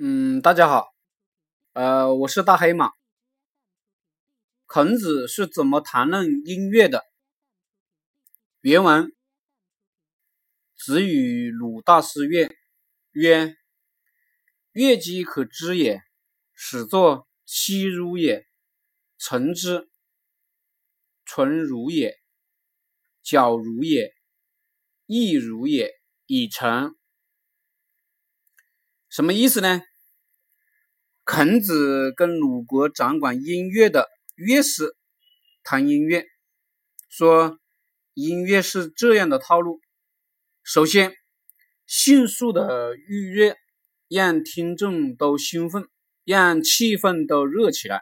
嗯，大家好，呃，我是大黑马。孔子是怎么谈论音乐的？原文：子与鲁大师乐，曰：“乐几可知也？始作妻如也，成之，纯如也，矫如也，意如也，以成。”什么意思呢？孔子跟鲁国掌管音乐的乐师谈音乐，说音乐是这样的套路：首先，迅速的预热，让听众都兴奋，让气氛都热起来；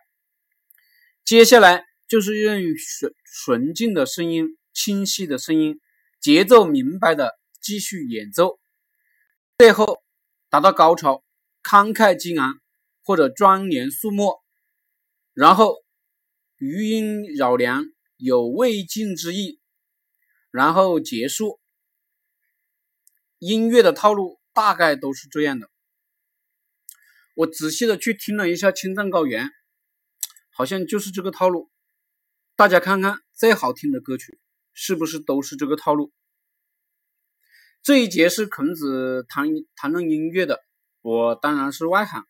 接下来就是用纯纯净的声音、清晰的声音、节奏明白的继续演奏，最后。达到高潮，慷慨激昂或者庄严肃穆，然后余音绕梁，有未尽之意，然后结束。音乐的套路大概都是这样的。我仔细的去听了一下《青藏高原》，好像就是这个套路。大家看看，再好听的歌曲是不是都是这个套路？这一节是孔子谈谈论音乐的，我当然是外行。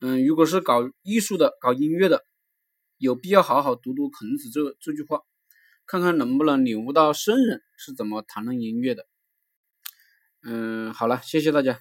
嗯，如果是搞艺术的、搞音乐的，有必要好好读读孔子这这句话，看看能不能领悟到圣人是怎么谈论音乐的。嗯，好了，谢谢大家。